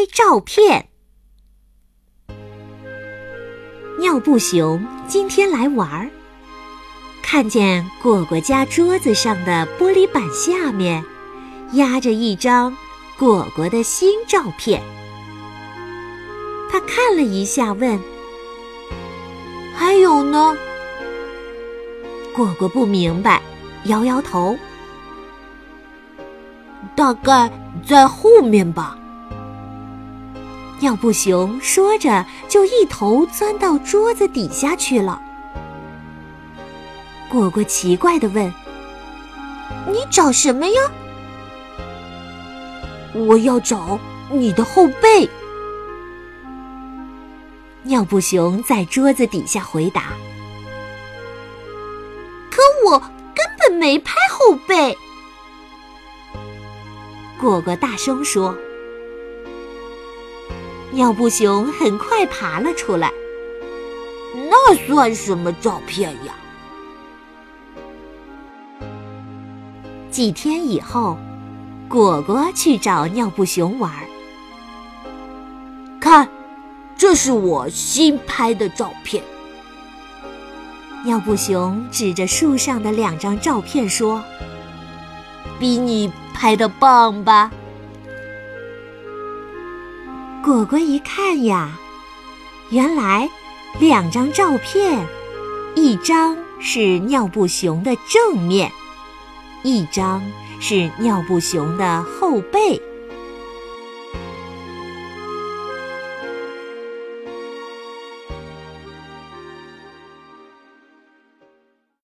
拍照片。尿布熊今天来玩儿，看见果果家桌子上的玻璃板下面压着一张果果的新照片。他看了一下，问：“还有呢？”果果不明白，摇摇头。大概在后面吧。尿布熊说着，就一头钻到桌子底下去了。果果奇怪的问：“你找什么呀？”“我要找你的后背。”尿布熊在桌子底下回答。“可我根本没拍后背。”果果大声说。尿布熊很快爬了出来。那算什么照片呀？几天以后，果果去找尿布熊玩。看，这是我新拍的照片。尿布熊指着树上的两张照片说：“比你拍的棒吧？”果果一看呀，原来两张照片，一张是尿布熊的正面，一张是尿布熊的后背。